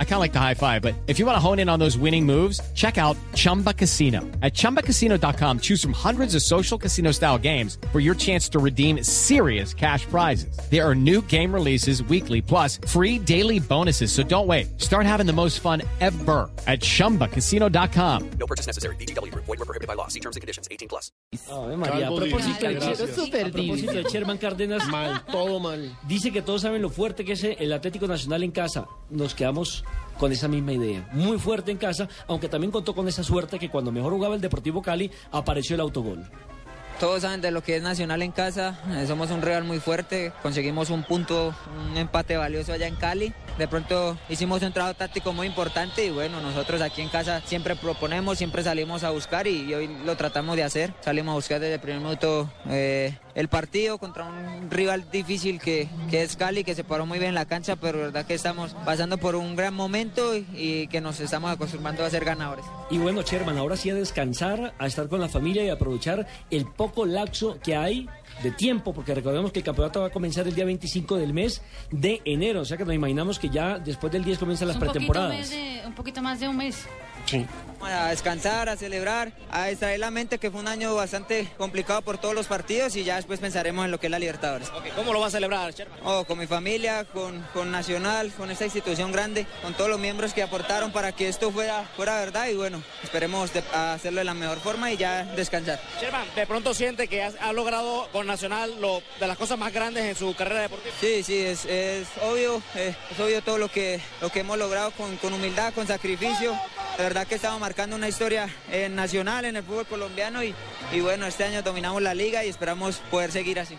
I kind of like the high five, but if you want to hone in on those winning moves, check out Chumba Casino. At chumbacasino.com, choose from hundreds of social casino style games for your chance to redeem serious cash prizes. There are new game releases weekly, plus free daily bonuses. So don't wait. Start having the most fun ever at chumbacasino.com. No purchase necessary. BGW. Void were prohibited by law. See terms and conditions. 18 plus. Oh, Ave María, a Calvo propósito, de, divino, gracias. a propósito de Sherman Cárdenas, Mal, todo mal. dice que todos saben lo fuerte que es el Atlético Nacional en casa. Nos quedamos con esa misma idea. Muy fuerte en casa, aunque también contó con esa suerte que cuando mejor jugaba el Deportivo Cali, apareció el autogol. Todos saben de lo que es Nacional en casa, eh, somos un Real muy fuerte, conseguimos un punto, un empate valioso allá en Cali. De pronto hicimos un trabajo táctico muy importante y bueno, nosotros aquí en casa siempre proponemos, siempre salimos a buscar y hoy lo tratamos de hacer. Salimos a buscar desde el primer minuto eh, el partido contra un rival difícil que, que es Cali, que se paró muy bien en la cancha, pero verdad que estamos pasando por un gran momento y, y que nos estamos acostumbrando a ser ganadores. Y bueno, Sherman, ahora sí a descansar, a estar con la familia y aprovechar el poco laxo que hay de tiempo, porque recordemos que el campeonato va a comenzar el día 25 del mes de enero, o sea que nos imaginamos que ya después del 10 comienzan las un poquito, pretemporadas. mes de- un poquito más de un mes. A descansar, a celebrar, a distraer la mente, que fue un año bastante complicado por todos los partidos y ya después pensaremos en lo que es la Libertadores. ¿Cómo lo va a celebrar, Sherman? Oh, con mi familia, con, con Nacional, con esta institución grande, con todos los miembros que aportaron para que esto fuera, fuera verdad y bueno, esperemos de- hacerlo de la mejor forma y ya descansar. Sherman, de pronto siente que ha, ha logrado con Nacional lo, de las cosas más grandes en su carrera deportiva. Sí, sí, es, es obvio, eh, es obvio todo lo que, lo que hemos logrado con, con humildad, con sacrificio. De verdad que estamos marcando una historia eh, nacional en el fútbol colombiano y bueno, este año dominamos la liga y esperamos poder seguir así.